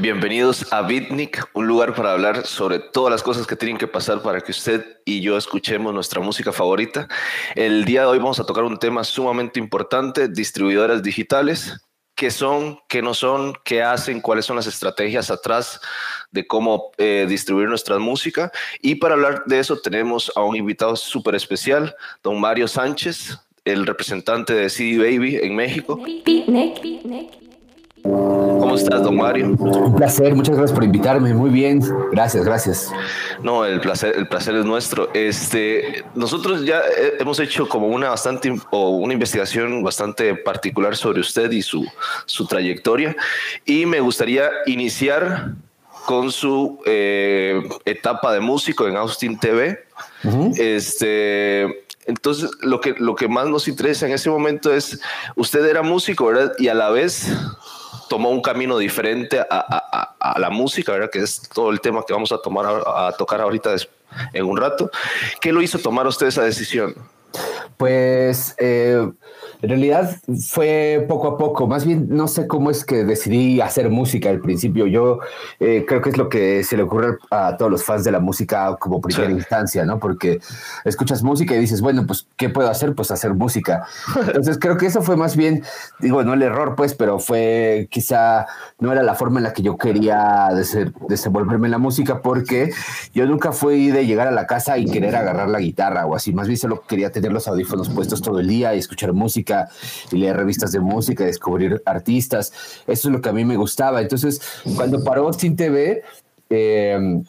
Bienvenidos a Bitnik, un lugar para hablar sobre todas las cosas que tienen que pasar para que usted y yo escuchemos nuestra música favorita. El día de hoy vamos a tocar un tema sumamente importante, distribuidoras digitales, qué son, qué no son, qué hacen, cuáles son las estrategias atrás de cómo eh, distribuir nuestra música. Y para hablar de eso tenemos a un invitado súper especial, don Mario Sánchez, el representante de CD Baby en México. ¿Cómo estás, don Mario? Un placer, muchas gracias por invitarme. Muy bien, gracias, gracias. No, el placer, el placer es nuestro. Este, nosotros ya hemos hecho como una bastante o una investigación bastante particular sobre usted y su, su trayectoria. Y me gustaría iniciar con su eh, etapa de músico en Austin TV. Este, entonces, lo que, lo que más nos interesa en ese momento es, usted era músico, ¿verdad? Y a la vez tomó un camino diferente a, la música, ¿verdad? Que es todo el tema que vamos a tomar a, tocar ahorita en un rato. ¿Qué lo hizo tomar usted esa decisión? Pues eh, en realidad fue poco a poco, más bien no sé cómo es que decidí hacer música al principio. Yo eh, creo que es lo que se le ocurre a todos los fans de la música como primera instancia, ¿no? Porque escuchas música y dices, bueno, pues, ¿qué puedo hacer? Pues hacer música. Entonces creo que eso fue más bien, digo, no el error, pues, pero fue quizá, no era la forma en la que yo quería desenvolverme en la música, porque yo nunca fui de llegar a la casa y querer agarrar la guitarra o así, más bien solo quería tener los audífonos puestos todo el día y escuchar música y leer revistas de música, descubrir artistas. Eso es lo que a mí me gustaba. Entonces, cuando paró Sin TV, eh,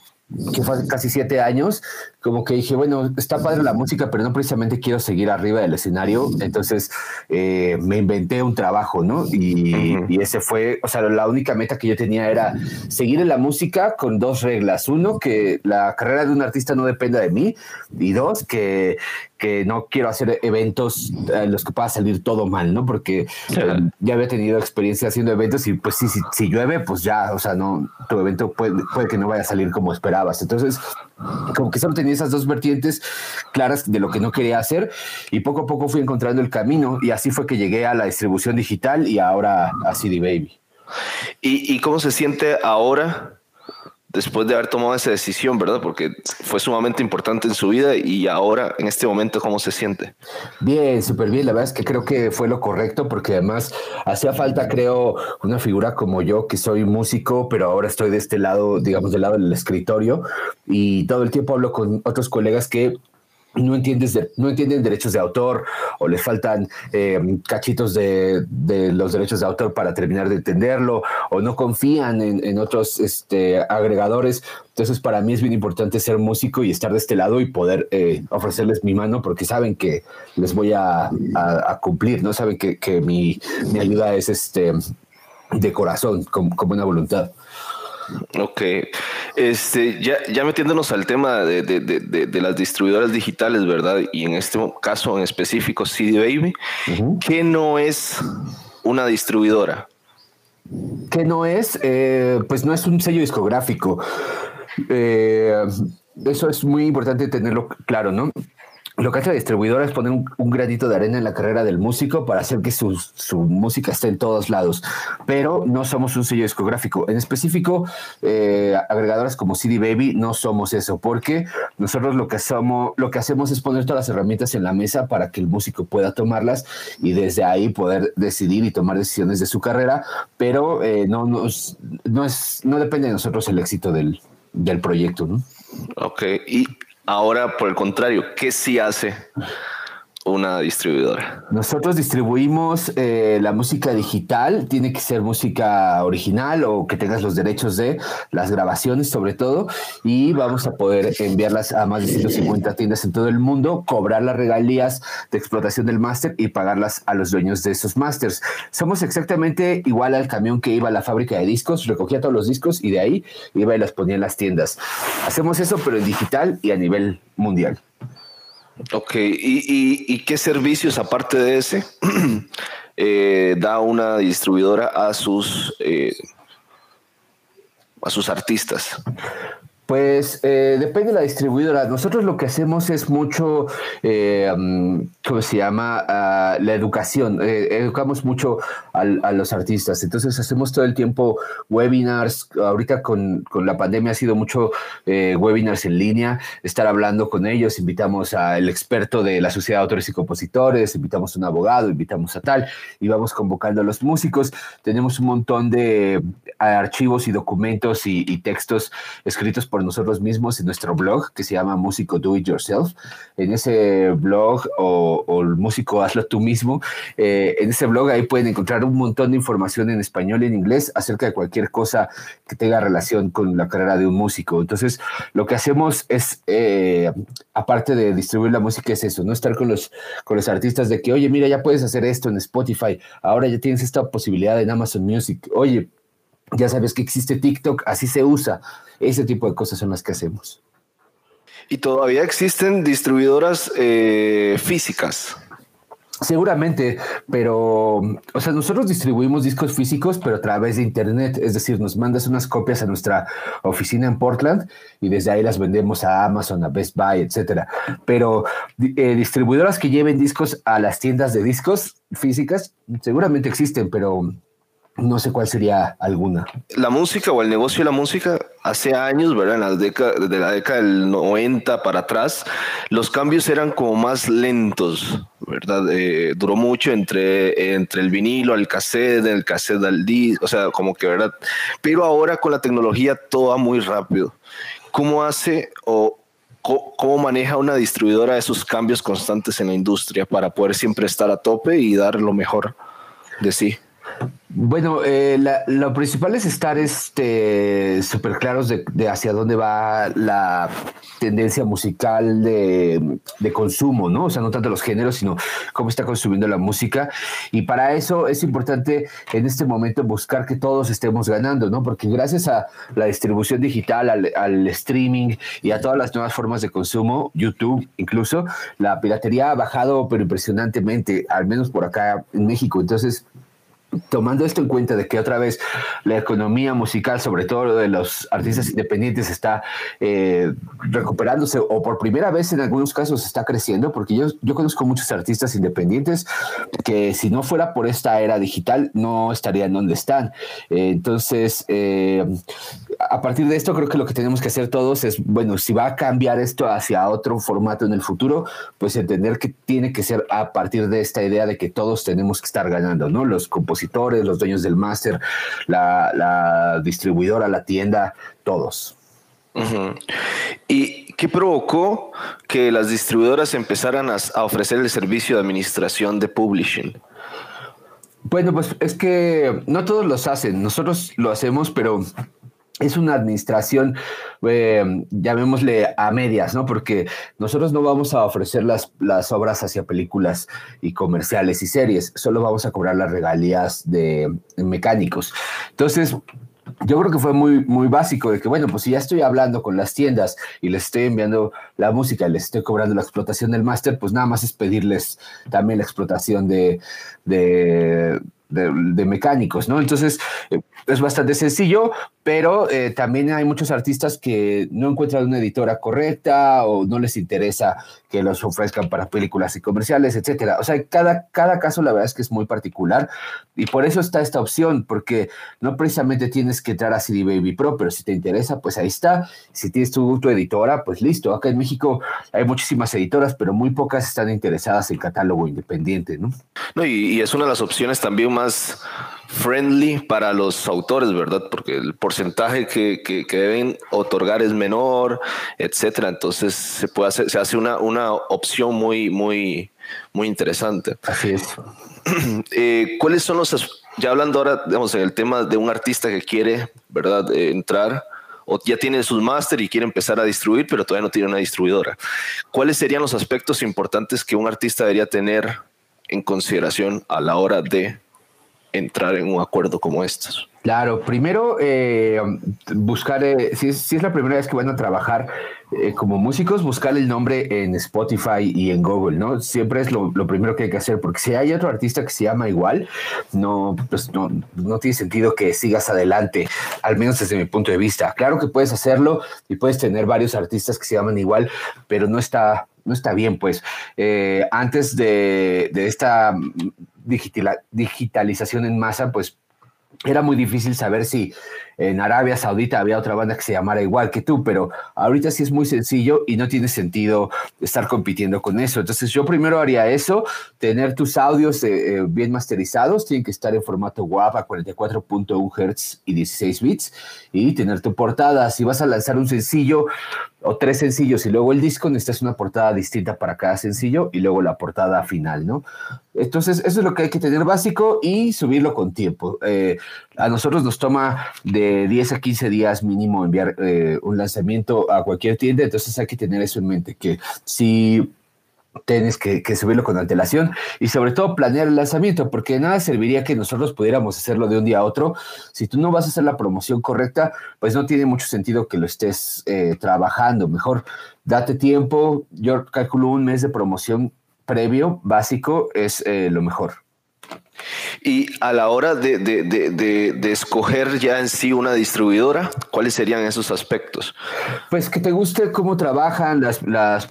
que fue hace casi siete años, como que dije, bueno, está padre la música, pero no precisamente quiero seguir arriba del escenario. Entonces eh, me inventé un trabajo, ¿no? Y, ese fue, o sea, la única meta que yo tenía era seguir en la música con dos reglas. Uno, que la carrera de un artista no dependa de mí. Y dos, que, que no quiero hacer eventos en los que pueda salir todo mal, ¿no? Porque eh, ya había tenido experiencia haciendo eventos y pues sí, si llueve, pues ya, o sea, no, tu evento puede, puede que no vaya a salir como esperabas. Entonces, como que solo tenía esas dos vertientes claras de lo que no quería hacer y poco a poco fui encontrando el camino y así fue que llegué a la distribución digital y ahora a CD Baby. ¿Y, y cómo se siente ahora después de haber tomado esa decisión, ¿verdad? Porque fue sumamente importante en su vida y ahora, en este momento, ¿cómo se siente? Bien, súper bien. La verdad es que creo que fue lo correcto porque además hacía falta, creo, una figura como yo, que soy músico, pero ahora estoy de este lado, digamos, del lado del escritorio y todo el tiempo hablo con otros colegas que no, entiendes no entienden derechos de autor o les faltan eh, cachitos de, los derechos de autor para terminar de entenderlo o no confían en, otros este, agregadores. Entonces para mí es bien importante ser músico y estar de este lado y poder eh, ofrecerles mi mano porque saben que les voy a, cumplir, ¿no? Saben que, mi, ayuda es este, de corazón, como con buena voluntad. Ok, este, ya, ya metiéndonos al tema de, de, de, las distribuidoras digitales, ¿verdad? Y en este caso en específico, CD Baby, ¿qué no es una distribuidora? ¿Qué no es? Eh, pues no es un sello discográfico. Eh, eso es muy importante tenerlo claro, ¿no? Lo que hace la distribuidora es poner un, granito de arena en la carrera del músico para hacer que su, música esté en todos lados. Pero no somos un sello discográfico. En específico, eh, agregadoras como CD Baby no somos eso, porque nosotros lo que, somos, lo que hacemos es poner todas las herramientas en la mesa para que el músico pueda tomarlas y desde ahí poder decidir y tomar decisiones de su carrera, pero eh, no, nos, no, es, no depende de nosotros el éxito del, del proyecto. ¿no? Ok, Ahora, por el contrario, ¿qué sí hace una distribuidora? Nosotros distribuimos eh, la música digital, tiene que ser música original o que tengas los derechos de las grabaciones sobre todo, y vamos a poder enviarlas a más de 150 tiendas en todo el mundo, cobrar las regalías de explotación del máster y pagarlas a los dueños de esos másters. Somos exactamente igual al camión que iba a la fábrica de discos, recogía todos los discos y de ahí iba y los ponía en las tiendas. Hacemos eso pero en digital y a nivel mundial. Ok, ¿Y, qué servicios aparte de ese eh, da una distribuidora a sus, eh, a sus artistas? Pues eh, depende de la distribuidora. Nosotros lo que hacemos es mucho, eh, ¿cómo se llama? Ah, la educación. Eh, educamos mucho a los artistas. Entonces hacemos todo el tiempo webinars. Ahorita con, con la pandemia ha sido mucho webinars en línea, estar hablando con ellos. Invitamos al experto de la Sociedad de Autores y Compositores, invitamos a un abogado, invitamos a tal, y vamos convocando a los músicos. Tenemos un montón de archivos y documentos y, y textos escritos por nosotros mismos en nuestro blog que se llama Músico Do It Yourself. En ese blog o, el músico hazlo tú mismo, eh, en ese blog ahí pueden encontrar un montón de información en español y en inglés acerca de cualquier cosa que tenga relación con la carrera de un músico. Entonces, lo que hacemos es, eh, aparte de distribuir la música, es eso, no estar con los, con los artistas de que, oye, mira, ya puedes hacer esto en Spotify, ahora ya tienes esta posibilidad en Amazon Music, oye, ya sabes que existe TikTok, así se usa. Ese tipo de cosas son las que hacemos. ¿Y todavía existen distribuidoras eh, físicas? Seguramente, pero, o sea, nosotros distribuimos discos físicos, pero a través de Internet, es decir, nos mandas unas copias a nuestra oficina en Portland y desde ahí las vendemos a Amazon, a Best Buy, etcétera. Pero eh, distribuidoras que lleven discos a las tiendas de discos físicas, seguramente existen, pero no sé cuál sería alguna. La música o el negocio de la música hace años, ¿verdad? En las décadas, de la década del 90 para atrás, los cambios eran como más lentos, ¿verdad? Eh, duró mucho entre, entre el vinilo al cassette, el cassette al disco, o sea, como que, ¿verdad? Pero ahora con la tecnología todo va muy rápido. ¿Cómo hace o cómo maneja una distribuidora esos cambios constantes en la industria para poder siempre estar a tope y dar lo mejor de sí? Bueno, eh, lo principal es estar este súper claros de, hacia dónde va la tendencia musical de, consumo, ¿no? O sea, no tanto los géneros, sino cómo está consumiendo la música. Y para eso es importante en este momento buscar que todos estemos ganando, ¿no? Porque gracias a la distribución digital, al, al streaming y a todas las nuevas formas de consumo, YouTube incluso, la piratería ha bajado, pero impresionantemente, al menos por acá en México. Entonces, tomando esto en cuenta de que otra vez la economía musical, sobre todo de los artistas independientes, está eh, recuperándose o por primera vez en algunos casos está creciendo, porque yo, yo conozco muchos artistas independientes que si no fuera por esta era digital no estarían donde están. entonces, eh, a partir de esto creo que lo que tenemos que hacer todos es, bueno, si va a cambiar esto hacia otro formato en el futuro, pues entender que tiene que ser a partir de esta idea de que todos tenemos que estar ganando, ¿no? Los compositores los dueños del máster, la, distribuidora, la tienda, todos. ¿Y qué provocó que las distribuidoras empezaran a, ofrecer el servicio de administración de publishing? Bueno, pues es que no todos los hacen, nosotros lo hacemos, pero es una administración, eh, llamémosle a medias, ¿no? Porque nosotros no vamos a ofrecer las, las obras hacia películas y comerciales y series, solo vamos a cobrar las regalías de, mecánicos. Entonces, yo creo que fue muy, muy básico de que, bueno, pues si ya estoy hablando con las tiendas y les estoy enviando la música y les estoy cobrando la explotación del máster, pues nada más es pedirles también la explotación de, de de, mecánicos, ¿no? Entonces, eh, es bastante sencillo, pero eh, también hay muchos artistas que no encuentran una editora correcta o no les interesa que los ofrezcan para películas y comerciales, etcétera. O sea, cada, cada caso la verdad es que es muy particular y por eso está esta opción, porque no precisamente tienes que entrar a CD Baby Pro, pero si te interesa, pues ahí está. Si tienes tu, tu editora, pues listo. Acá en México hay muchísimas editoras, pero muy pocas están interesadas en catálogo independiente, ¿no? No, y, y es una de las opciones también más friendly para los autores, ¿verdad? Porque el porcentaje que, que, deben otorgar es menor, etcétera. Entonces se puede hacer, se hace una, una opción muy, muy, muy interesante. Así es. Eh, ¿Cuáles son los, ya hablando ahora, digamos, en el tema de un artista que quiere, ¿verdad?, eh, entrar o ya tiene sus máster y quiere empezar a distribuir, pero todavía no tiene una distribuidora. ¿Cuáles serían los aspectos importantes que un artista debería tener en consideración a la hora de entrar en un acuerdo como estos? Claro, primero eh, buscar, eh, si, es, la primera vez que van a trabajar eh, como músicos, buscar el nombre en Spotify y en Google, ¿no? Siempre es lo, primero que hay que hacer, porque si hay otro artista que se llama igual, no, pues no, tiene sentido que sigas adelante, al menos desde mi punto de vista. Claro que puedes hacerlo y puedes tener varios artistas que se llaman igual, pero no está, no está bien, pues. antes de, de esta digitalización en masa, pues era muy difícil saber si en Arabia Saudita había otra banda que se llamara igual que tú, pero ahorita sí es muy sencillo y no tiene sentido estar compitiendo con eso. Entonces yo primero haría eso, tener tus audios eh, eh, bien masterizados, tienen que estar en formato WAV a 44.1 Hz y 16 bits y tener tu portada. Si vas a lanzar un sencillo o tres sencillos y luego el disco, necesitas una portada distinta para cada sencillo y luego la portada final, ¿no? Entonces, eso es lo que hay que tener básico y subirlo con tiempo. Eh, a nosotros nos toma de 10 a 15 días mínimo enviar eh, un lanzamiento a cualquier tienda, entonces hay que tener eso en mente, que si tienes que, subirlo con antelación y sobre todo planear el lanzamiento, porque nada serviría que nosotros pudiéramos hacerlo de un día a otro. Si tú no vas a hacer la promoción correcta, pues no tiene mucho sentido que lo estés eh, trabajando. Mejor date tiempo. Yo calculo un mes de promoción previo, básico, es eh, lo mejor. Y a la hora de, escoger ya en sí una distribuidora, ¿cuáles serían esos aspectos? Pues que te guste cómo trabajan las, las,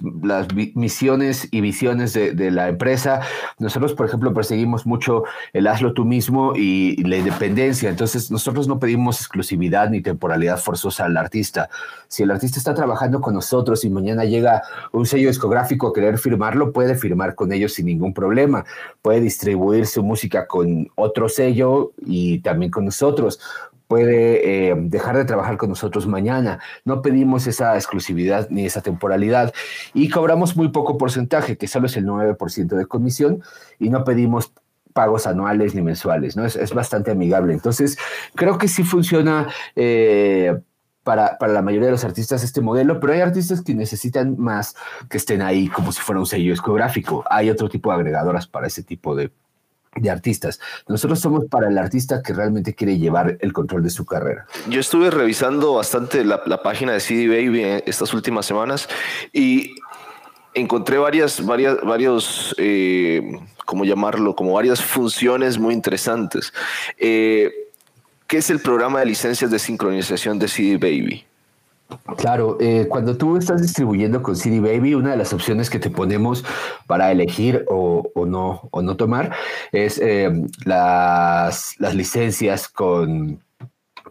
misiones y visiones de, la empresa. Nosotros, por ejemplo, perseguimos mucho el hazlo tú mismo y la independencia. Entonces, nosotros no pedimos exclusividad ni temporalidad forzosa al artista. Si el artista está trabajando con nosotros y mañana llega un sello discográfico a querer firmarlo, puede firmar con ellos sin ningún problema. Puede distribuir su música con otro sello y también con nosotros. Puede eh, dejar de trabajar con nosotros mañana. No pedimos esa exclusividad ni esa temporalidad y cobramos muy poco porcentaje, que solo es el 9% de comisión, y no pedimos pagos anuales ni mensuales, ¿no? Es, bastante amigable. Entonces, creo que sí funciona eh, para, para, la mayoría de los artistas este modelo, pero hay artistas que necesitan más que estén ahí como si fuera un sello discográfico. Hay otro tipo de agregadoras para ese tipo de, de artistas. Nosotros somos para el artista que realmente quiere llevar el control de su carrera. Yo estuve revisando bastante la, página de CD Baby estas últimas semanas y encontré varias, varias, varios, eh, ¿cómo llamarlo? Como varias funciones muy interesantes. Eh, ¿Qué es el programa de licencias de sincronización de CD Baby? Claro, eh, cuando tú estás distribuyendo con CD Baby, una de las opciones que te ponemos para elegir o, no, o no tomar es eh, las, licencias con,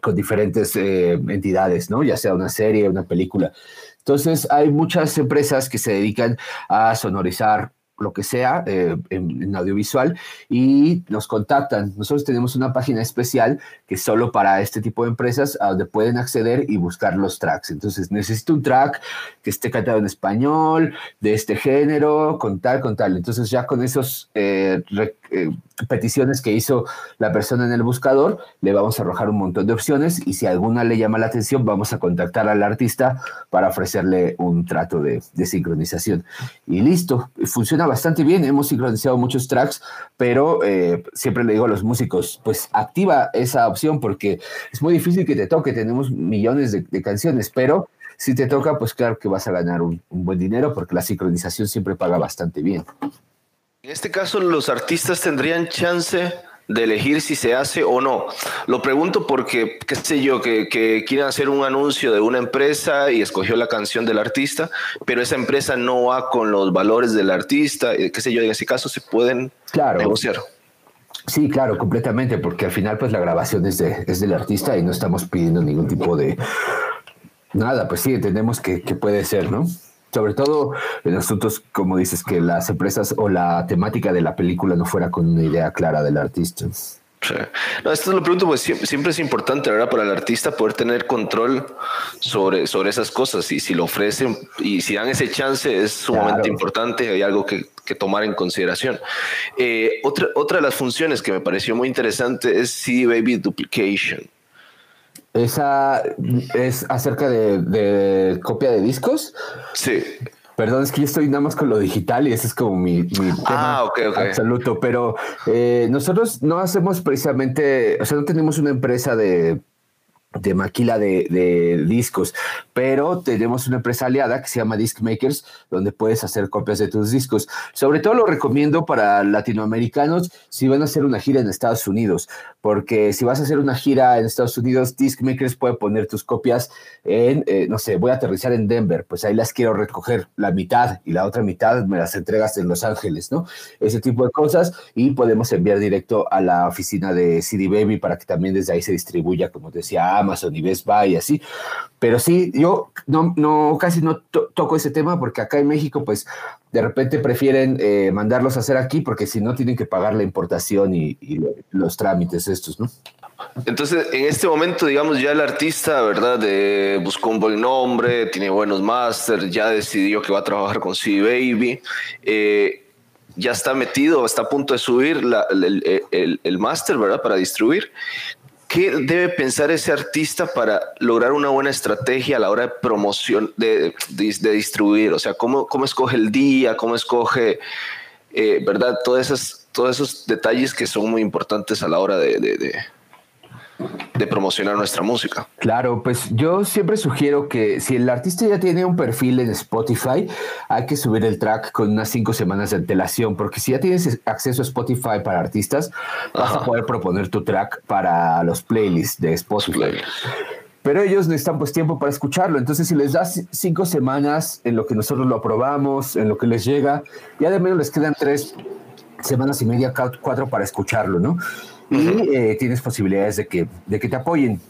con diferentes eh, entidades, ¿no? Ya sea una serie, una película. Entonces, hay muchas empresas que se dedican a sonorizar lo que sea eh, en, audiovisual y nos contactan. Nosotros tenemos una página especial que solo para este tipo de empresas a donde pueden acceder y buscar los tracks. Entonces necesito un track que esté cantado en español, de este género, con tal, con tal. Entonces ya con esos eh, eh, peticiones que hizo la persona en el buscador, le vamos a arrojar un montón de opciones y si alguna le llama la atención, vamos a contactar al artista para ofrecerle un trato de, sincronización. Y listo, funciona bastante bien, hemos sincronizado muchos tracks, pero eh, siempre le digo a los músicos, pues activa esa opción porque es muy difícil que te toque, tenemos millones de, canciones, pero si te toca, pues claro que vas a ganar un buen dinero porque la sincronización siempre paga bastante bien. En este caso, los artistas tendrían chance de elegir si se hace o no. Lo pregunto porque, qué sé yo, que, que quieren hacer un anuncio de una empresa y escogió la canción del artista, pero esa empresa no va con los valores del artista, eh, qué sé yo, en ese caso se pueden negociar. Sí, claro, completamente, porque al final pues la grabación es, de, es del artista y no estamos pidiendo ningún tipo de... Nada, pues sí, entendemos que, que puede ser, ¿no? Sobre todo en asuntos como dices que las empresas o la temática de la película no fuera con una idea clara del artista. Sí. No, esto lo pregunto, pues siempre, es importante, ¿verdad? Para el artista poder tener control sobre, sobre esas cosas y si lo ofrecen y si dan ese chance es sumamente importante, hay algo que, que, tomar en consideración. Eh, otra, otra de las funciones que me pareció muy interesante es CD Baby Duplication. Esa es acerca de, copia de discos. Sí. Perdón, es que yo estoy nada más con lo digital y ese es como mi, ah, tema absoluto. Pero eh, nosotros no hacemos precisamente, o sea, no tenemos una empresa de de maquila de, discos, pero tenemos una empresa aliada que se llama Disc Makers, donde puedes hacer copias de tus discos. Sobre todo lo recomiendo para latinoamericanos si van a hacer una gira en Estados Unidos, porque si vas a hacer una gira en Estados Unidos, Disc Makers puede poner tus copias en, eh, no sé, voy a aterrizar en Denver, pues ahí las quiero recoger la mitad y la otra mitad me las entregas en Los Ángeles, ¿no? Ese tipo de cosas y podemos enviar directo a la oficina de CD Baby para que también desde ahí se distribuya, como decía, Amazon y Best Buy y así. Pero sí, yo no, no casi no toco ese tema porque acá en México, pues de repente prefieren eh, mandarlos a hacer aquí porque si no tienen que pagar la importación y, los trámites estos, ¿no? Entonces, en este momento, digamos, ya el artista, ¿verdad? De, buscó un buen nombre, tiene buenos máster, ya decidió que va a trabajar con CD Baby. Eh, ya está metido, está a punto de subir el, el, el máster, ¿verdad? Para distribuir. ¿Qué debe pensar ese artista para lograr una buena estrategia a la hora de promoción, de, distribuir? O sea, ¿cómo, ¿cómo, escoge el día? ¿Cómo escoge, eh, verdad? Todos esos, todos esos detalles que son muy importantes a la hora de promocionar nuestra música. Claro, pues yo siempre sugiero que si el artista ya tiene un perfil en Spotify, hay que subir el track con unas cinco semanas de antelación, porque si ya tienes acceso a Spotify para artistas, vas a poder proponer tu track para los playlists de Spotify. Pero ellos necesitan pues tiempo para escucharlo. Entonces, si les das cinco semanas en lo que nosotros lo aprobamos, en lo que les llega, ya de menos les quedan tres semanas y media, cuatro para escucharlo, ¿no? y eh, tienes posibilidades de que, de que te apoyen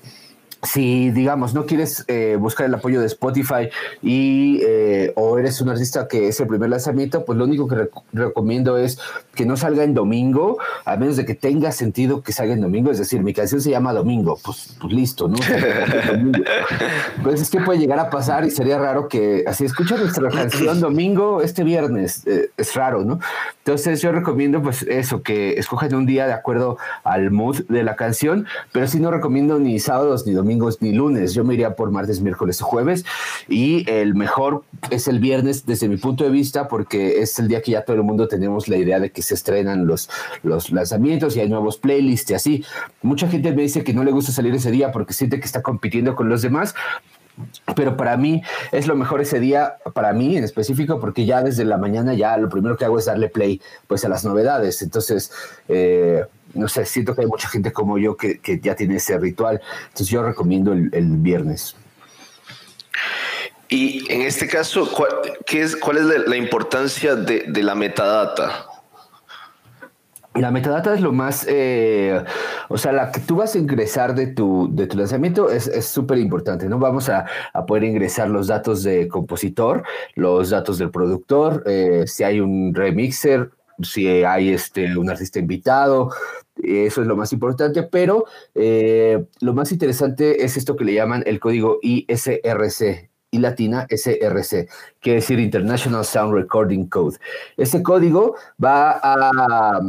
si, digamos, no quieres eh, buscar el apoyo de Spotify y eh, o eres un artista que es el primer lanzamiento, pues lo único que recomiendo es que no salga en domingo, a menos de que tenga sentido que salga en domingo. Es decir, mi canción se llama Domingo, pues, pues listo, ¿no? pues es que puede llegar a pasar y sería raro que así escucha nuestra canción domingo este viernes. Eh, es raro, ¿no? Entonces yo recomiendo pues eso, que escojan un día de acuerdo al mood de la canción, pero sí no recomiendo ni sábados ni domingos ni lunes. Yo me iría por martes, miércoles o jueves. Y el mejor es el viernes desde mi punto de vista porque es el día que ya todo el mundo tenemos la idea de que se estrenan los, los lanzamientos y hay nuevos playlists y así. Mucha gente me dice que no le gusta salir ese día porque siente que está compitiendo con los demás, pero para mí es lo mejor ese día, para mí en específico, porque ya desde la mañana ya lo primero que hago es darle play pues a las novedades. Entonces, eh, no sé, siento que hay mucha gente como yo que, ya tiene ese ritual. Entonces yo recomiendo el, viernes. Y en este caso, ¿cuál, qué es, cuál es la, importancia de, la metadata? La metadata es lo más, eh, o sea, la que tú vas a ingresar de tu, de tu lanzamiento es súper importante, ¿no? Vamos a, poder ingresar los datos de compositor, los datos del productor, eh, si hay un remixer, si hay este, un artista invitado, eso es lo más importante, pero eh, lo más interesante es esto que le llaman el código ISRC, y latina SRC, quiere decir International Sound Recording Code. Este código va a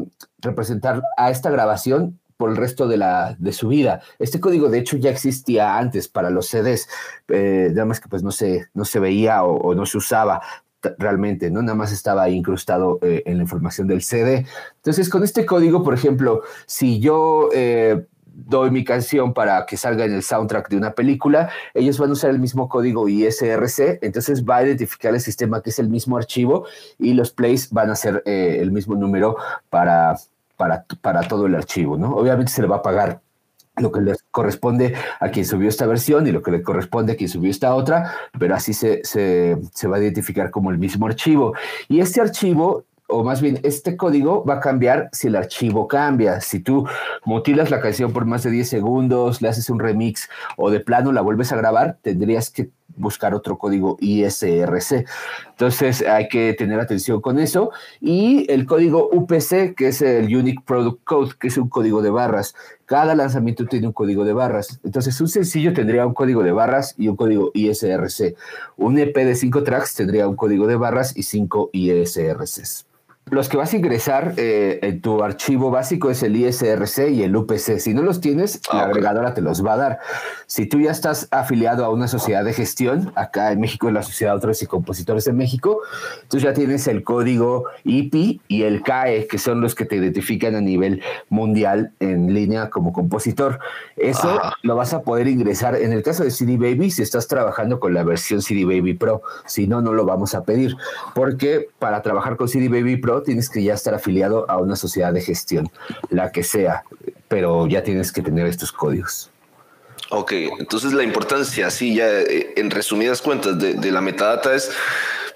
representar a esta grabación por el resto de, la, de su vida. Este código, de hecho, ya existía antes para los CDs, eh, nada más que pues no se, no se veía o no se usaba realmente, ¿no? Nada más estaba incrustado eh, en la información del CD. Entonces, con este código, por ejemplo, si yo eh, doy mi canción para que salga en el soundtrack de una película, ellos van a usar el mismo código ISRC, entonces va a identificar el sistema que es el mismo archivo y los plays van a ser el mismo número para, para, todo el archivo, ¿no? Obviamente se le va a pagar lo que le corresponde a quien subió esta versión y lo que le corresponde a quien subió esta otra, pero así se, se, se va a identificar como el mismo archivo. Y este archivo o más bien este código va a cambiar si el archivo cambia. Si tú mutilas la canción por más de 10 segundos, le haces un remix o de plano la vuelves a grabar, tendrías que buscar otro código ISRC. Entonces hay que tener atención con eso. Y el código UPC, que es el Unique Product Code, que es un código de barras. Cada lanzamiento tiene un código de barras. Entonces un sencillo tendría un código de barras y un código ISRC. Un EP de cinco tracks tendría un código de barras y cinco ISRCs. Los que vas a ingresar eh, en tu archivo básico es el ISRC y el UPC. Si no los tienes, la ah, agregadora te los va a dar. Si tú ya estás afiliado a una sociedad de gestión, acá en México es la Sociedad de Autores y Compositores de México, tú ya tienes el código IPI y el CAE, que son los que te identifican a nivel mundial en línea como compositor. Eso lo vas a poder ingresar en el caso de CD Baby si estás trabajando con la versión CD Baby Pro. Si no, no lo vamos a pedir, porque para trabajar con CD Baby Pro tienes que ya estar afiliado a una sociedad de gestión, la que sea, pero ya tienes que tener estos códigos. Ok, entonces la importancia, así ya eh, en resumidas cuentas, de, la metadata es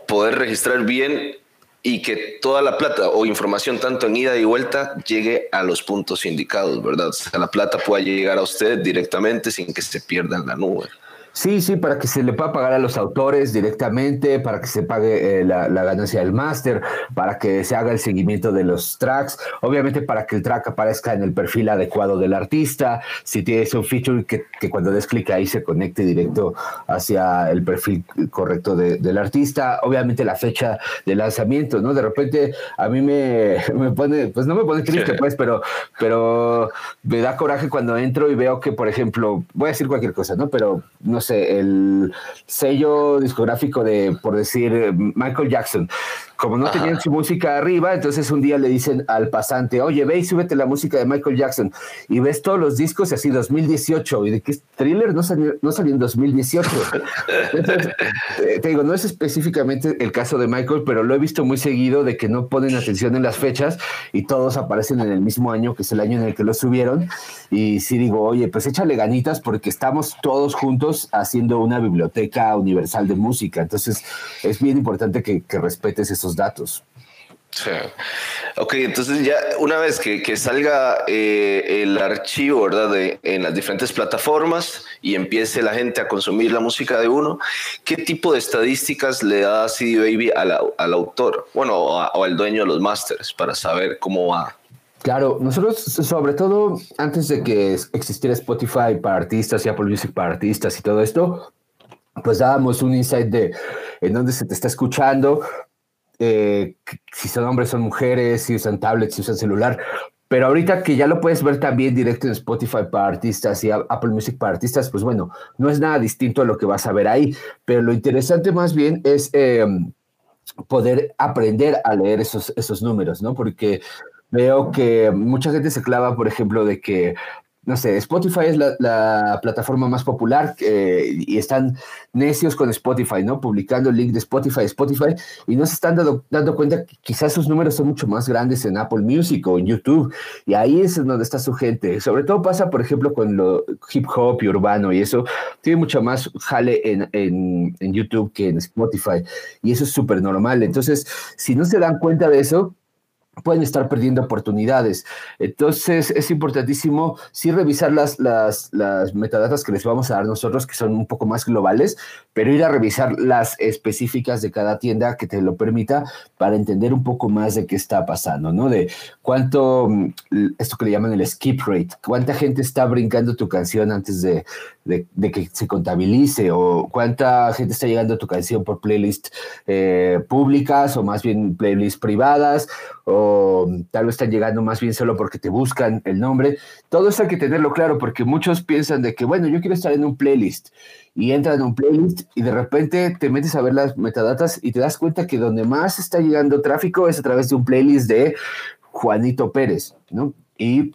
poder registrar bien y que toda la plata o información tanto en ida y vuelta llegue a los puntos indicados, ¿verdad? O sea, la plata pueda llegar a usted directamente sin que se pierda en la nube. Sí, sí, para que se le pueda pagar a los autores directamente, para que se pague eh, la, ganancia del máster, para que se haga el seguimiento de los tracks, obviamente para que el track aparezca en el perfil adecuado del artista, si tienes un feature que, que cuando des clic ahí se conecte directo hacia el perfil correcto del artista, obviamente la fecha de lanzamiento, ¿no? De repente a mí me, me pone, pues no me pone triste, pues, pero, pero me da coraje cuando entro y veo que, por ejemplo, voy a decir cualquier cosa, ¿no? Pero no el sello discográfico de, por decir, Michael Jackson como no tenían su música arriba, entonces un día le dicen al pasante, oye, ve y súbete la música de Michael Jackson. Y ves todos los discos así 2018. ¿Y de qué thriller no salió, no salió en 2018? Entonces, te digo, no es específicamente el caso de Michael, pero lo he visto muy seguido de que no ponen atención en las fechas y todos aparecen en el mismo año, que es el año en el que lo subieron. Y sí digo, oye, pues échale ganitas porque estamos todos juntos haciendo una biblioteca universal de música. Entonces, es bien importante que, que respetes datos. Sí. Ok, entonces ya una vez que, salga eh, el archivo, ¿verdad? De, en las diferentes plataformas y empiece la gente a consumir la música de uno, ¿qué tipo de estadísticas le da CD Baby al autor? Bueno, o, al dueño de los masters para saber cómo va. Claro, nosotros sobre todo antes de que existiera Spotify para artistas y Apple Music para artistas y todo esto, pues dábamos un insight de en dónde se te está escuchando, eh, si son hombres, son mujeres, si usan tablets, si usan celular. Pero ahorita que ya lo puedes ver también directo en Spotify para artistas y Apple Music para artistas, pues bueno, no es nada distinto a lo que vas a ver ahí. Pero lo interesante más bien es em, poder aprender a leer esos, esos números, ¿no? Porque veo que mucha gente se clava, por ejemplo, de que no sé, Spotify es la, plataforma más popular eh, y están necios con Spotify, ¿no? Publicando el link de Spotify, Spotify, y no se están dando, cuenta que quizás sus números son mucho más grandes en Apple Music o en YouTube, y ahí es donde está su gente. Sobre todo pasa, por ejemplo, con lo hip hop y urbano, y eso tiene mucho más jale en, en YouTube que en Spotify, y eso es súper normal. Entonces, si no se dan cuenta de eso, pueden estar perdiendo oportunidades. Entonces es importantísimo sí revisar las, las, las, metadatas que les vamos a dar nosotros, que son un poco más globales, pero ir a revisar las específicas de cada tienda que te lo permita para entender un poco más de qué está pasando, ¿no? De cuánto, mm, esto que le llaman el skip rate, cuánta gente está brincando tu canción antes de, de, que se contabilice o cuánta gente está llegando a tu canción por playlist eh, públicas o más bien playlists privadas o tal vez están llegando más bien solo porque te buscan el nombre. Todo eso hay que tenerlo claro porque muchos piensan de que, bueno, yo quiero estar en un playlist y entran en un playlist y de repente te metes a ver las metadatas y te das cuenta que donde más está llegando tráfico es a través de un playlist de Juanito Pérez, ¿no? Y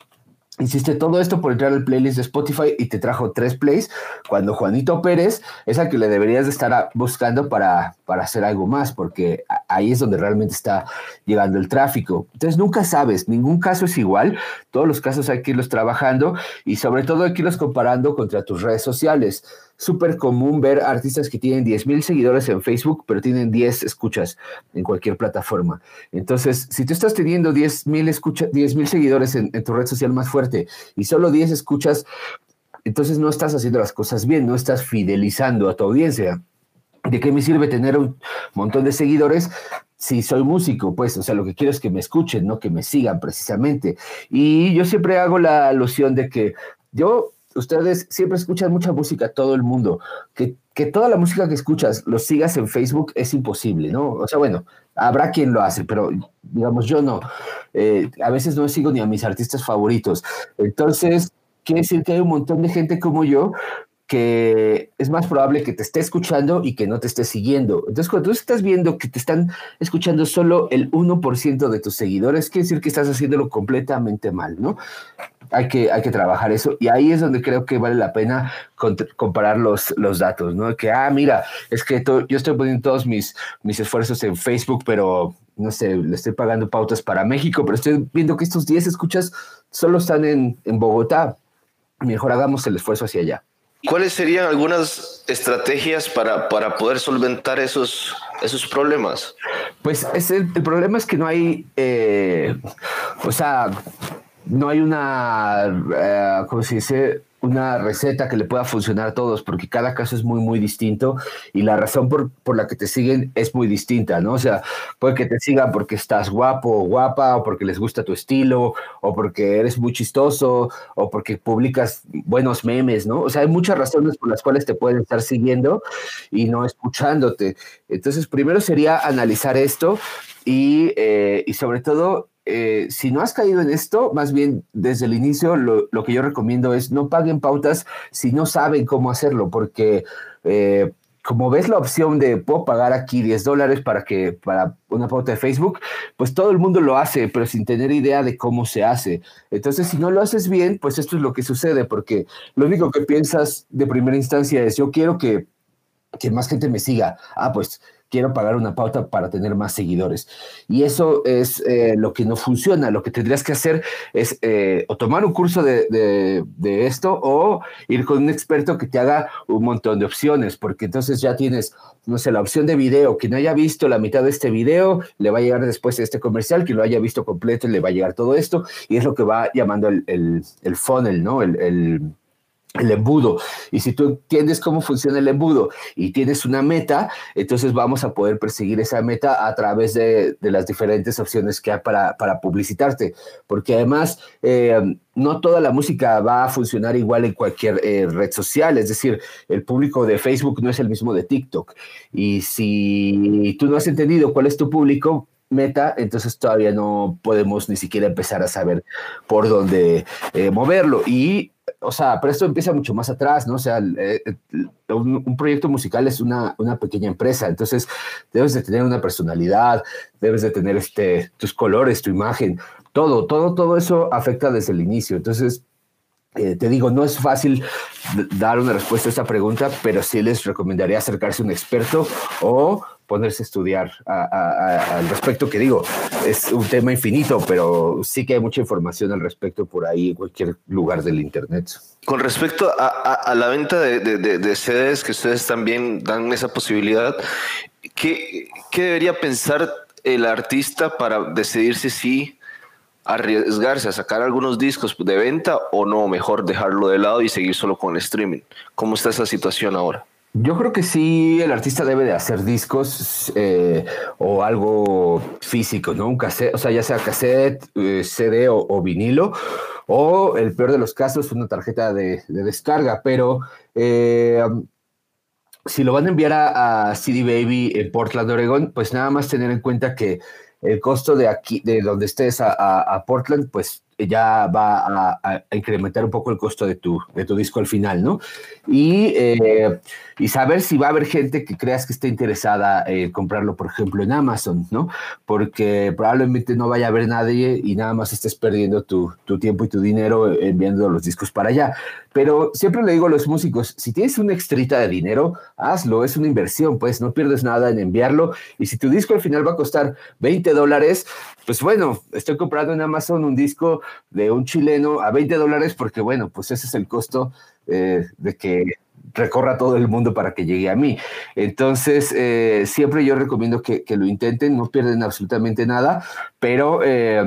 Hiciste todo esto por entrar al playlist de Spotify y te trajo tres plays, cuando Juanito Pérez es al que le deberías de estar buscando para, para hacer algo más, porque ahí es donde realmente está llegando el tráfico. Entonces nunca sabes, ningún caso es igual, todos los casos hay que irlos trabajando y sobre todo hay que irlos comparando contra tus redes sociales súper común ver artistas que tienen 10 mil seguidores en Facebook, pero tienen 10 escuchas en cualquier plataforma. Entonces, si tú estás teniendo 10 mil seguidores en, tu red social más fuerte y solo 10 escuchas, entonces no estás haciendo las cosas bien, no estás fidelizando a tu audiencia. ¿De qué me sirve tener un montón de seguidores si soy músico, pues, o sea, lo que quiero es que me escuchen, no que me sigan precisamente. Y yo siempre hago la alusión de que yo ustedes siempre escuchan mucha música, todo el mundo. ¿Qué, que toda la música que escuchas lo sigas en Facebook es imposible, ¿no? O sea, bueno, habrá quien lo hace, pero digamos, yo no. Eh, a veces no sigo ni a mis artistas favoritos. Entonces, quiere decir que hay un montón de gente como yo que es más probable que te esté escuchando y que no te esté siguiendo. Entonces, cuando tú estás viendo que te están escuchando solo el 1% de tus seguidores, quiere decir que estás haciéndolo completamente mal, ¿no? Hay que, hay que trabajar eso y ahí es donde creo que vale la pena comparar los, los datos, ¿no? Que, ah, mira, es que yo estoy poniendo todos mis, mis esfuerzos en Facebook, pero no sé, le estoy pagando pautas para México, pero estoy viendo que estos 10 escuchas solo están en, en Bogotá. Mejor hagamos el esfuerzo hacia allá. ¿Cuáles serían algunas estrategias para, para poder solventar esos, esos problemas? Pues el, el, problema es que no hay, eh, o sea, no hay una, eh, ¿cómo se dice? Una receta que le pueda funcionar a todos, porque cada caso es muy, muy distinto y la razón por, por, la que te siguen es muy distinta, ¿no? O sea, puede que te sigan porque estás guapo o guapa, o porque les gusta tu estilo, o porque eres muy chistoso, o porque publicas buenos memes, ¿no? O sea, hay muchas razones por las cuales te pueden estar siguiendo y no escuchándote. Entonces, primero sería analizar esto y, eh, y sobre todo eh, si no has caído en esto, más bien desde el inicio lo, que yo recomiendo es no paguen pautas si no saben cómo hacerlo, porque eh, como ves la opción de puedo pagar aquí 10 dólares para que para una pauta de Facebook, pues todo el mundo lo hace, pero sin tener idea de cómo se hace. Entonces, si no lo haces bien, pues esto es lo que sucede, porque lo único que piensas de primera instancia es yo quiero que, que más gente me siga. Ah, pues quiero pagar una pauta para tener más seguidores. Y eso es eh, lo que no funciona. Lo que tendrías que hacer es eh, o tomar un curso de, de, esto o ir con un experto que te haga un montón de opciones, porque entonces ya tienes, no sé, la opción de video. Quien haya visto la mitad de este video, le va a llegar después este comercial. Quien lo haya visto completo, le va a llegar todo esto. Y es lo que va llamando el, el, el funnel, ¿no? el el embudo. Y si tú entiendes cómo funciona el embudo y tienes una meta, entonces vamos a poder perseguir esa meta a través de, las diferentes opciones que hay para, para publicitarte. Porque además, eh, no toda la música va a funcionar igual en cualquier eh, red social. Es decir, el público de Facebook no es el mismo de TikTok. Y si tú no has entendido cuál es tu público, meta, entonces todavía no podemos ni siquiera empezar a saber por dónde eh, moverlo. Y o sea, pero esto empieza mucho más atrás, ¿no? O sea, eh, un, proyecto musical es una, una, pequeña empresa, entonces debes de tener una personalidad, debes de tener este, tus colores, tu imagen, todo, todo, todo eso afecta desde el inicio. Entonces, eh, te digo, no es fácil dar una respuesta a esta pregunta, pero sí les recomendaría acercarse a un experto o ponerse a estudiar al respecto, que digo, es un tema infinito, pero sí que hay mucha información al respecto por ahí en cualquier lugar del Internet. Con respecto a, la venta de, de, CDs, que ustedes también dan esa posibilidad, ¿qué, ¿qué debería pensar el artista para decidirse si arriesgarse a sacar algunos discos de venta o no, mejor dejarlo de lado y seguir solo con el streaming? ¿Cómo está esa situación ahora? Yo creo que sí, el artista debe de hacer discos eh, o algo físico, ¿no? Un cassette, o sea, ya sea cassette, eh, CD o, vinilo, o el peor de los casos, una tarjeta de, descarga, pero eh, si lo van a enviar a, CD Baby en Portland, Oregon, pues nada más tener en cuenta que el costo de aquí, de donde estés a Portland, pues ya va a, incrementar un poco el costo de tu, de tu disco al final, ¿no? Y, y, saber si va a haber gente que creas que esté interesada en comprarlo, por ejemplo, en Amazon, ¿no? Porque probablemente no vaya a haber nadie y nada más estés perdiendo tu, tiempo y tu dinero enviando los discos para allá. Pero siempre le digo a los músicos, si tienes una extrita de dinero, hazlo, es una inversión, pues no pierdes nada en enviarlo. Y si tu disco al final va a costar 20 dólares, pues bueno, estoy comprando en Amazon un disco de un chileno a 20 dólares porque bueno, pues ese es el costo eh, de que recorra todo el mundo para que llegue a mí. Entonces, eh, siempre yo recomiendo que, lo intenten, no pierden absolutamente nada, pero... Eh,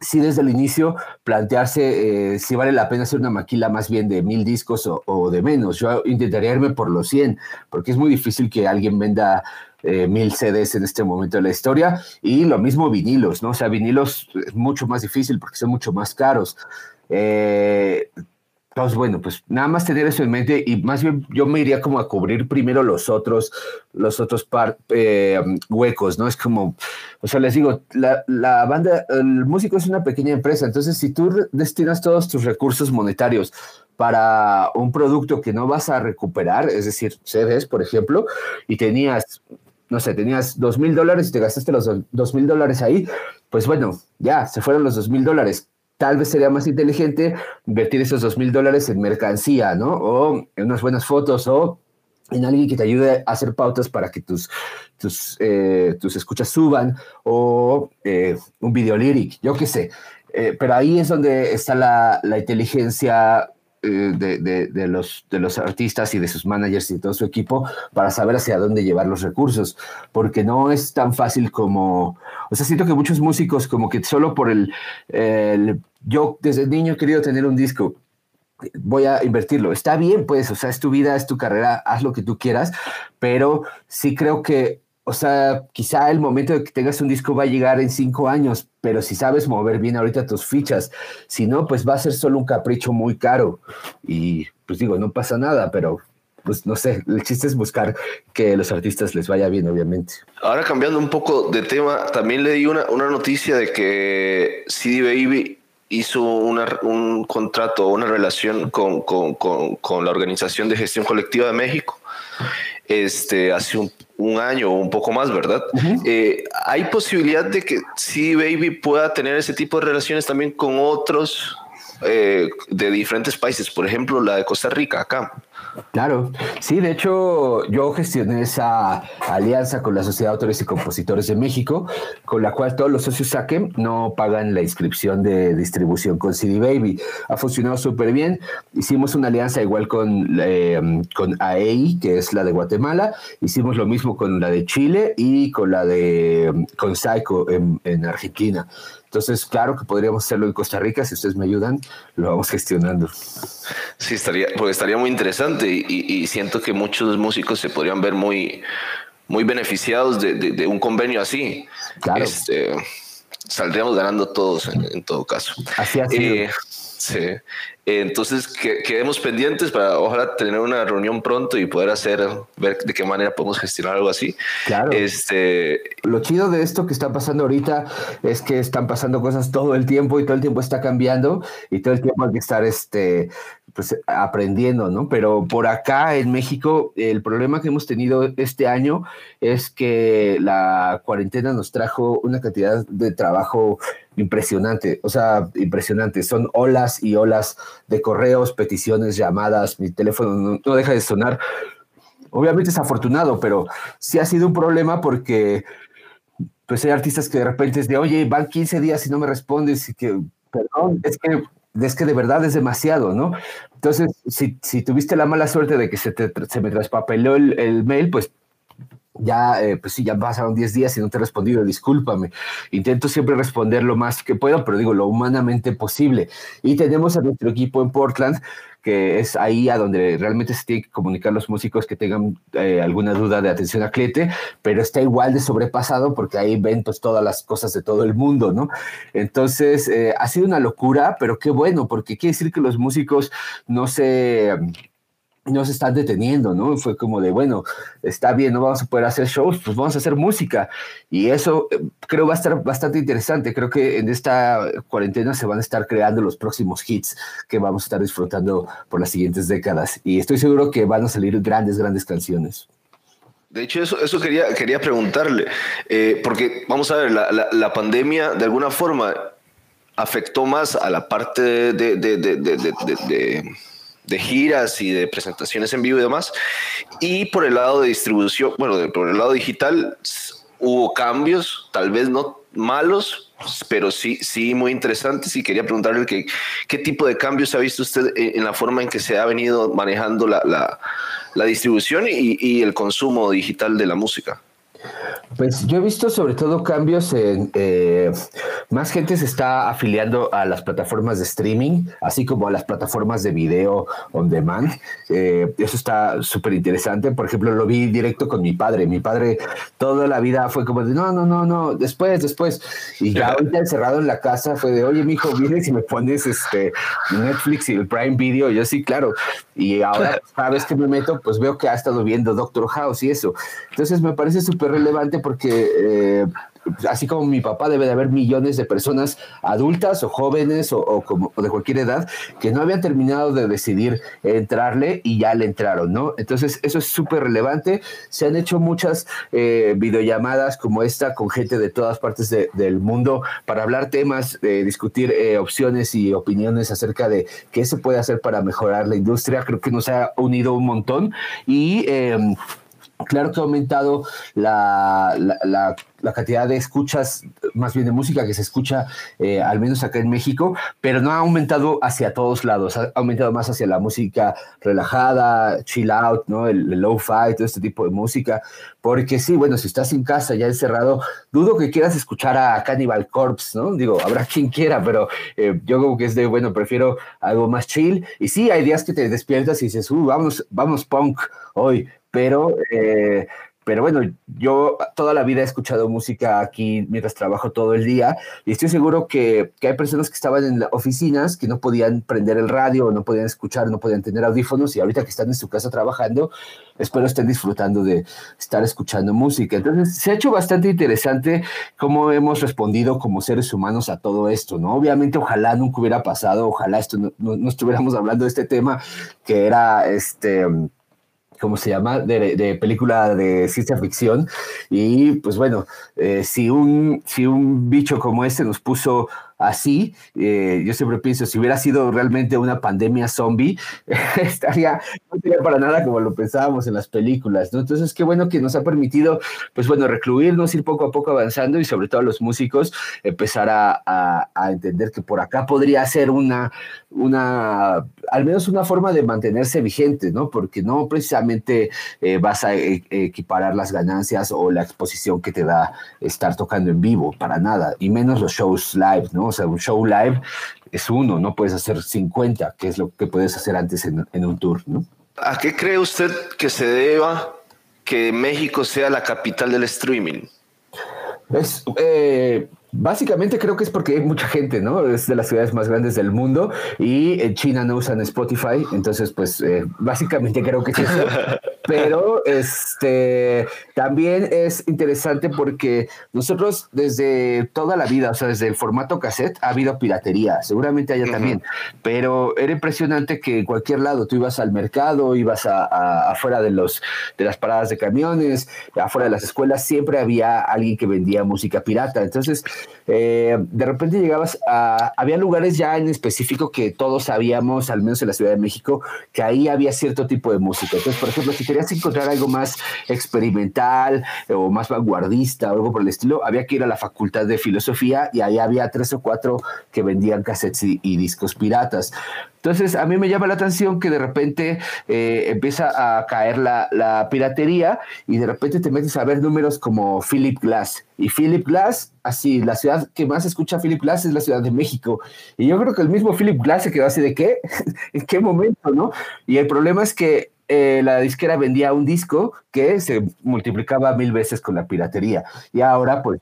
sí desde el inicio plantearse si vale la pena hacer una maquila más bien de mil discos o, de menos. Yo intentaría irme por los 100, porque es muy difícil que alguien venda eh, mil CDs en este momento de la historia. Y lo mismo vinilos, ¿no? O sea, vinilos es mucho más difícil porque son mucho más caros. Eh, pues bueno, pues nada más tener eso en mente y más bien yo me iría como a cubrir primero los otros, los otros par, eh, huecos, ¿no? Es como, o sea, les digo, la, la, banda, el músico es una pequeña empresa, entonces si tú destinas todos tus recursos monetarios para un producto que no vas a recuperar, es decir, CDs, por ejemplo, y tenías, no sé, tenías dos mil dólares y te gastaste los dos mil dólares ahí, pues bueno, ya, se fueron los dos mil dólares tal vez sería más inteligente invertir esos dos mil dólares en mercancía, ¿no? O en unas buenas fotos o en alguien que te ayude a hacer pautas para que tus, tus, eh, tus escuchas suban o eh, un video lyric, yo qué sé. Eh, pero ahí es donde está la, la inteligencia de, de, los, de los artistas y de sus managers y todo su equipo para saber hacia dónde llevar los recursos, porque no es tan fácil como, o sea, siento que muchos músicos como que solo por el, el yo desde niño he querido tener un disco, voy a invertirlo. Está bien, pues, o sea, es tu vida, es tu carrera, haz lo que tú quieras, pero sí creo que, o sea, quizá el momento de que tengas un disco va a llegar en cinco años, pero si sabes mover bien ahorita tus fichas, si no, pues va a ser solo un capricho muy caro. Y pues digo, no pasa nada, pero pues no sé, el chiste es buscar que los artistas les vaya bien, obviamente. Ahora cambiando un poco de tema, también le di una, una noticia de que CD Baby hizo una, un contrato, una relación con, con, con, la Organización de Gestión Colectiva de México este, hace un, un año o un poco más, ¿verdad? Eh, ¿Hay posibilidad de que sí Baby pueda tener ese tipo de relaciones también con otros eh, de diferentes países? Por ejemplo, la de Costa Rica, acá. Claro, sí, de hecho yo gestioné esa alianza con la Sociedad de Autores y Compositores de México, con la cual todos los socios SACEM no pagan la inscripción de distribución con CD Baby. Ha funcionado súper bien. Hicimos una alianza igual con, eh, con AEI, que es la de Guatemala. Hicimos lo mismo con la de Chile y con la de con Psycho en Argentina. Entonces, claro que podríamos hacerlo en Costa Rica, si ustedes me ayudan, lo vamos gestionando. Sí, estaría, porque estaría muy interesante y, siento que muchos músicos se podrían ver muy, muy beneficiados de, un convenio así. Claro. Este, saldríamos ganando todos en, todo caso. Así ha eh, Sí. Entonces, que, quedemos pendientes para ojalá tener una reunión pronto y poder hacer, ver de qué manera podemos gestionar algo así. Claro. Este, Lo chido de esto que está pasando ahorita es que están pasando cosas todo el tiempo y todo el tiempo está cambiando y todo el tiempo hay que estar este, pues, aprendiendo, ¿no? Pero por acá en México, el problema que hemos tenido este año es que la cuarentena nos trajo una cantidad de trabajo impresionante, o sea, impresionante. Son olas y olas de correos, peticiones, llamadas, mi teléfono no, deja de sonar. Obviamente es afortunado, pero sí ha sido un problema porque pues hay artistas que de repente es de, oye, van 15 días y no me respondes y que, perdón, es que es que de verdad es demasiado, ¿no? Entonces, si, si tuviste la mala suerte de que se, te, se me traspapeló el, el mail, pues ya, eh, pues sí, ya pasaron 10 días y no te he respondido, discúlpame. Intento siempre responder lo más que puedo, pero digo lo humanamente posible. Y tenemos a nuestro equipo en Portland, que es ahí a donde realmente se tienen que comunicar los músicos que tengan eh, alguna duda de atención a cliente, pero está igual de sobrepasado porque hay eventos, todas las cosas de todo el mundo, ¿no? Entonces, eh, ha sido una locura, pero qué bueno, porque quiere decir que los músicos no se no se están deteniendo, ¿no? Fue como de, bueno, está bien, no vamos a poder hacer shows, pues vamos a hacer música. Y eso eh, creo va a estar bastante interesante. Creo que en esta cuarentena se van a estar creando los próximos hits que vamos a estar disfrutando por las siguientes décadas. Y estoy seguro que van a salir grandes, grandes canciones. De hecho, eso, eso quería, quería preguntarle, eh, porque vamos a ver, la, la, pandemia de alguna forma afectó más a la parte de de giras y de presentaciones en vivo y demás. Y por el lado de distribución, bueno, por el lado digital hubo cambios, tal vez no malos, pero sí, sí muy interesantes. Y quería preguntarle que, qué tipo de cambios ha visto usted en la forma en que se ha venido manejando la, la, la distribución y, y el consumo digital de la música. Pues yo he visto sobre todo cambios en, eh, más gente se está afiliando a las plataformas de streaming, así como a las plataformas de video on demand. Eh, eso está súper interesante. Por ejemplo, lo vi directo con mi padre. Mi padre toda la vida fue como de, no, no, no, no, después, después. Y ya ahorita encerrado en la casa fue de, oye, mi hijo, vienes y me pones este Netflix y el Prime Video. Yo sí, claro. Y ahora cada vez que me meto, pues veo que ha estado viendo Doctor House y eso. Entonces me parece súper relevante porque... Eh, así como mi papá, debe de haber millones de personas adultas o jóvenes o, como, de cualquier edad que no habían terminado de decidir entrarle y ya le entraron, ¿no? Entonces, eso es súper relevante. Se han hecho muchas eh, videollamadas como esta con gente de todas partes del mundo para hablar temas, eh, discutir opciones y opiniones acerca de qué se puede hacer para mejorar la industria. Creo que nos ha unido un montón y em, Claro que ha aumentado la, la, cantidad de escuchas, más bien de música que se escucha, eh, al menos acá en México, pero no ha aumentado hacia todos lados, ha aumentado más hacia la música relajada, chill out, ¿no? el, low-fi, todo este tipo de música, porque sí, bueno, si estás en casa ya encerrado, dudo que quieras escuchar a Cannibal Corpse, ¿no? Digo, habrá quien quiera, pero eh, yo creo que es de, bueno, prefiero algo más chill, y sí, hay días que te despiertas y dices, uh, vamos, vamos punk hoy, pero, eh, pero bueno, yo toda la vida he escuchado música aquí mientras trabajo todo el día y estoy seguro que, que, hay personas que estaban en oficinas que no podían prender el radio, no podían escuchar, no podían tener audífonos y ahorita que están en su casa trabajando, espero estén disfrutando de estar escuchando música. Entonces, se ha hecho bastante interesante cómo hemos respondido como seres humanos a todo esto, ¿no? Obviamente, ojalá nunca hubiera pasado, ojalá esto no, no estuviéramos hablando de este tema que era este ¿cómo se llama? De, película de ciencia ficción. Y pues bueno, eh, si, un, si un bicho como este nos puso así, eh, yo siempre pienso, si hubiera sido realmente una pandemia zombie, estaría, no sería para nada como lo pensábamos en las películas, ¿no? Entonces, qué bueno que nos ha permitido, pues bueno, recluirnos, ir poco a poco avanzando y sobre todo los músicos empezar a, entender que por acá podría ser una, una, al menos una forma de mantenerse vigente, ¿no? Porque no precisamente eh, vas a e, equiparar las ganancias o la exposición que te da estar tocando en vivo, para nada, y menos los shows live, ¿no? O sea, un show live es uno, no puedes hacer 50, que es lo que puedes hacer antes en, un tour, ¿no? ¿A qué cree usted que se deba que México sea la capital del streaming? Es, eh, Básicamente creo que es porque hay mucha gente, ¿no? Es de las ciudades más grandes del mundo y en China no usan Spotify, entonces pues eh, básicamente creo que es eso. Pero este también es interesante porque nosotros desde toda la vida, o sea, desde el formato cassette ha habido piratería, seguramente haya también, pero era impresionante que en cualquier lado tú ibas al mercado, ibas a, afuera de los de las paradas de camiones, afuera de las escuelas siempre había alguien que vendía música pirata, entonces eh, de repente llegabas a, había lugares ya en específico que todos sabíamos, al menos en la Ciudad de México, que ahí había cierto tipo de música. Entonces, por ejemplo, si querías encontrar algo más experimental o más vanguardista o algo por el estilo, había que ir a la Facultad de Filosofía y ahí había tres o cuatro que vendían cassettes y discos piratas. Entonces, a mí me llama la atención que de repente eh, empieza a caer la, piratería y de repente te metes a ver números como Philip Glass. Y Philip Glass, así, la ciudad que más escucha a Philip Glass es la Ciudad de México. Y yo creo que el mismo Philip Glass se quedó así de qué, en qué momento, ¿no? Y el problema es que eh, la disquera vendía un disco que se multiplicaba mil veces con la piratería. Y ahora, pues,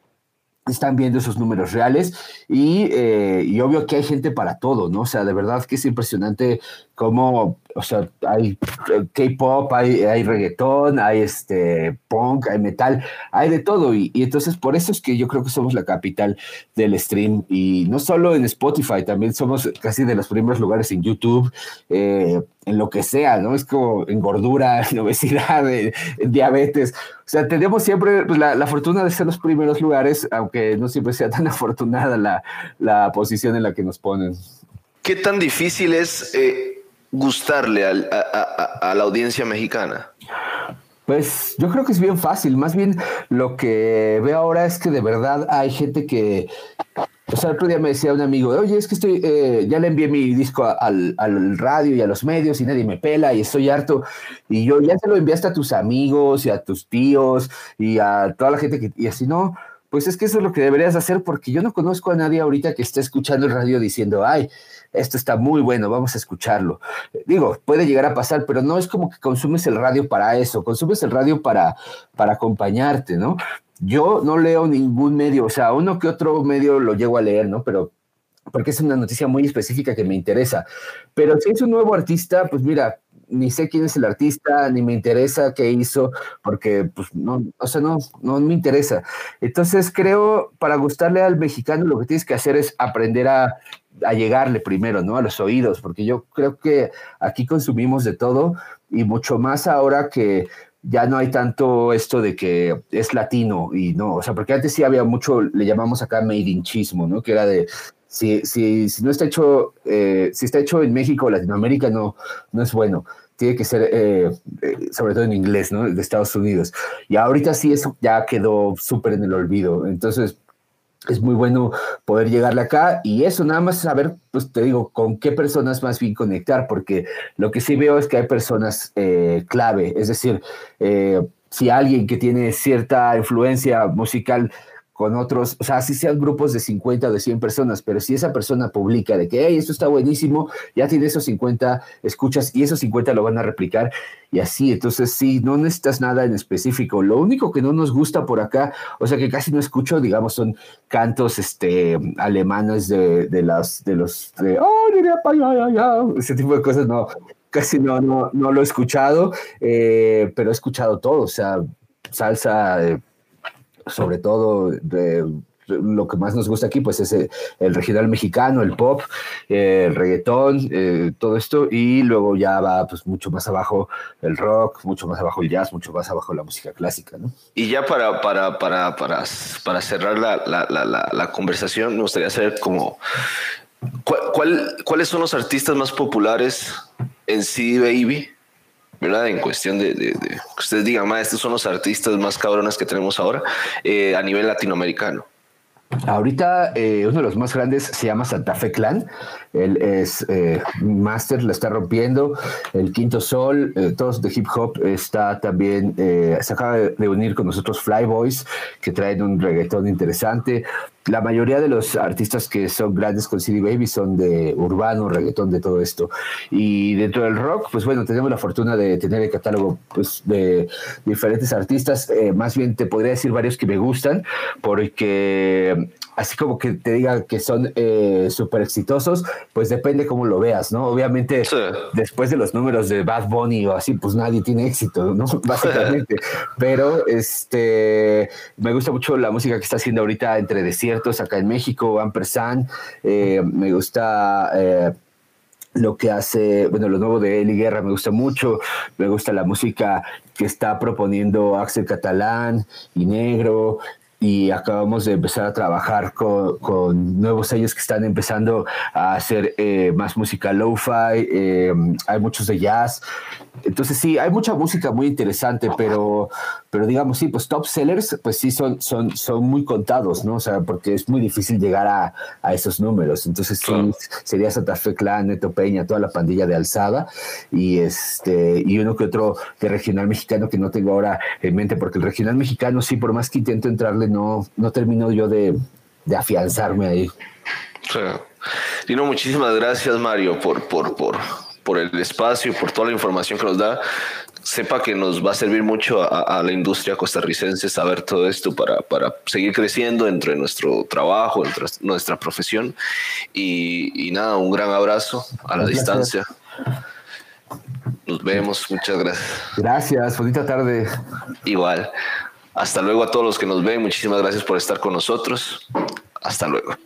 están viendo esos números reales y, eh, y, obvio que hay gente para todo, ¿no? O sea, de verdad que es impresionante cómo, o sea, hay eh, K-pop, hay, hay reggaetón, hay este punk, hay metal, hay de todo y, entonces por eso es que yo creo que somos la capital del stream y no solo en Spotify, también somos casi de los primeros lugares en YouTube, eh, en lo que sea, ¿no? Es como en gordura, en obesidad, en, diabetes. O sea, tenemos siempre pues, la, la, fortuna de ser los primeros lugares, aunque no siempre sea tan afortunada la, la posición en la que nos ponen. ¿Qué tan difícil es eh, gustarle a, a, a la audiencia mexicana? Pues yo creo que es bien fácil. Más bien lo que veo ahora es que de verdad hay gente que, o sea, otro día me decía un amigo, oye, es que estoy, eh, ya le envié mi disco al, al, radio y a los medios y nadie me pela y estoy harto. Y yo ya se lo enviaste a tus amigos y a tus tíos y a toda la gente que, y así no, pues es que eso es lo que deberías hacer porque yo no conozco a nadie ahorita que esté escuchando el radio diciendo, ay, esto está muy bueno, vamos a escucharlo. Digo, puede llegar a pasar, pero no es como que consumes el radio para eso, consumes el radio para, para acompañarte, ¿no? Yo no leo ningún medio, o sea, uno que otro medio lo llego a leer, ¿no? Pero porque es una noticia muy específica que me interesa. Pero si es un nuevo artista, pues mira, ni sé quién es el artista, ni me interesa qué hizo, porque pues no, o sea, no, no me interesa. Entonces creo, para gustarle al mexicano, lo que tienes que hacer es aprender a, a llegarle primero, ¿no? A los oídos, porque yo creo que aquí consumimos de todo y mucho más ahora que ya no hay tanto esto de que es latino y no, o sea, porque antes sí había mucho, le llamamos acá made in chismo, ¿no? Que era de, si, si, si no está hecho, eh, si está hecho en México o Latinoamérica, no, no es bueno. Tiene que ser, eh, eh, sobre todo en inglés, ¿no? De Estados Unidos. Y ahorita sí eso ya quedó súper en el olvido. Entonces, es muy bueno poder llegarle acá y eso nada más saber, pues te digo, con qué personas más bien conectar, porque lo que sí veo es que hay personas eh, clave, es decir, eh, si alguien que tiene cierta influencia musical con otros, o sea, si sean grupos de 50 o de 100 personas, pero si esa persona publica de que, hey, esto está buenísimo, ya tiene esos 50 escuchas y esos 50 lo van a replicar y así, entonces sí, no necesitas nada en específico. Lo único que no nos gusta por acá, o sea, que casi no escucho, digamos, son cantos este, alemanes de, de, los, de, ese tipo de cosas, no, casi no, no, no lo he escuchado, eh, pero he escuchado todo, o sea, salsa. Eh, sobre todo lo que más nos gusta aquí, pues es el, regional mexicano, el pop, el reggaetón, eh, todo esto, y luego ya va pues mucho más abajo el rock, mucho más abajo el jazz, mucho más abajo la música clásica, ¿no? Y ya para, para, para, para, para cerrar la, la, la, la, conversación, me gustaría saber como, ¿cuál, cuáles son los artistas más populares en CD Baby? ¿Verdad? En cuestión de, que ustedes digan, estos son los artistas más cabrones que tenemos ahora eh, a nivel latinoamericano. Ahorita eh, uno de los más grandes se llama Santa Fe Clan. Él es eh, máster, la está rompiendo. El Quinto Sol, todos de hip hop, está también, se acaba de unir con nosotros Flyboys, que traen un reggaetón interesante. La mayoría de los artistas que son grandes con CD Baby son de urbano, reggaetón, de todo esto. Y dentro del rock, pues bueno, tenemos la fortuna de tener el catálogo pues, de diferentes artistas. más bien te podría decir varios que me gustan, porque así como que te diga que son eh, súper exitosos, pues depende cómo lo veas, ¿no? Obviamente, después de los números de Bad Bunny o así, pues nadie tiene éxito, ¿no? Básicamente. Pero este, me gusta mucho la música que está haciendo ahorita entre desiertos acá en México, Ampersand. Eh, me gusta. Eh, lo que hace, bueno, lo nuevo de Eli Guerra me gusta mucho, me gusta la música que está proponiendo Axel Catalán y Negro, y acabamos de empezar a trabajar con, nuevos sellos que están empezando a hacer eh, más música lo-fi, eh, hay muchos de jazz. Entonces sí, hay mucha música muy interesante, pero, pero digamos, sí, pues top sellers, pues sí son, son, son muy contados, ¿no? O sea, porque es muy difícil llegar a, a esos números. Entonces sí, sería Santa Fe Clan, Neto Peña, toda la pandilla de Alzada y, este, y uno que otro de regional mexicano que no tengo ahora en mente, porque el regional mexicano sí, por más que intento entrarle, no, no termino yo de, de afianzarme ahí. Sí. no, muchísimas gracias, Mario, por, por, por, por el espacio, por toda la información que nos da. Sepa que nos va a servir mucho a, la industria costarricense saber todo esto para, para, seguir creciendo entre nuestro trabajo, entre nuestra profesión. Y, y nada, un gran abrazo a la distancia. Nos vemos, muchas gracias. Gracias, bonita tarde. Igual. Hasta luego a todos los que nos ven. Muchísimas gracias por estar con nosotros. Hasta luego.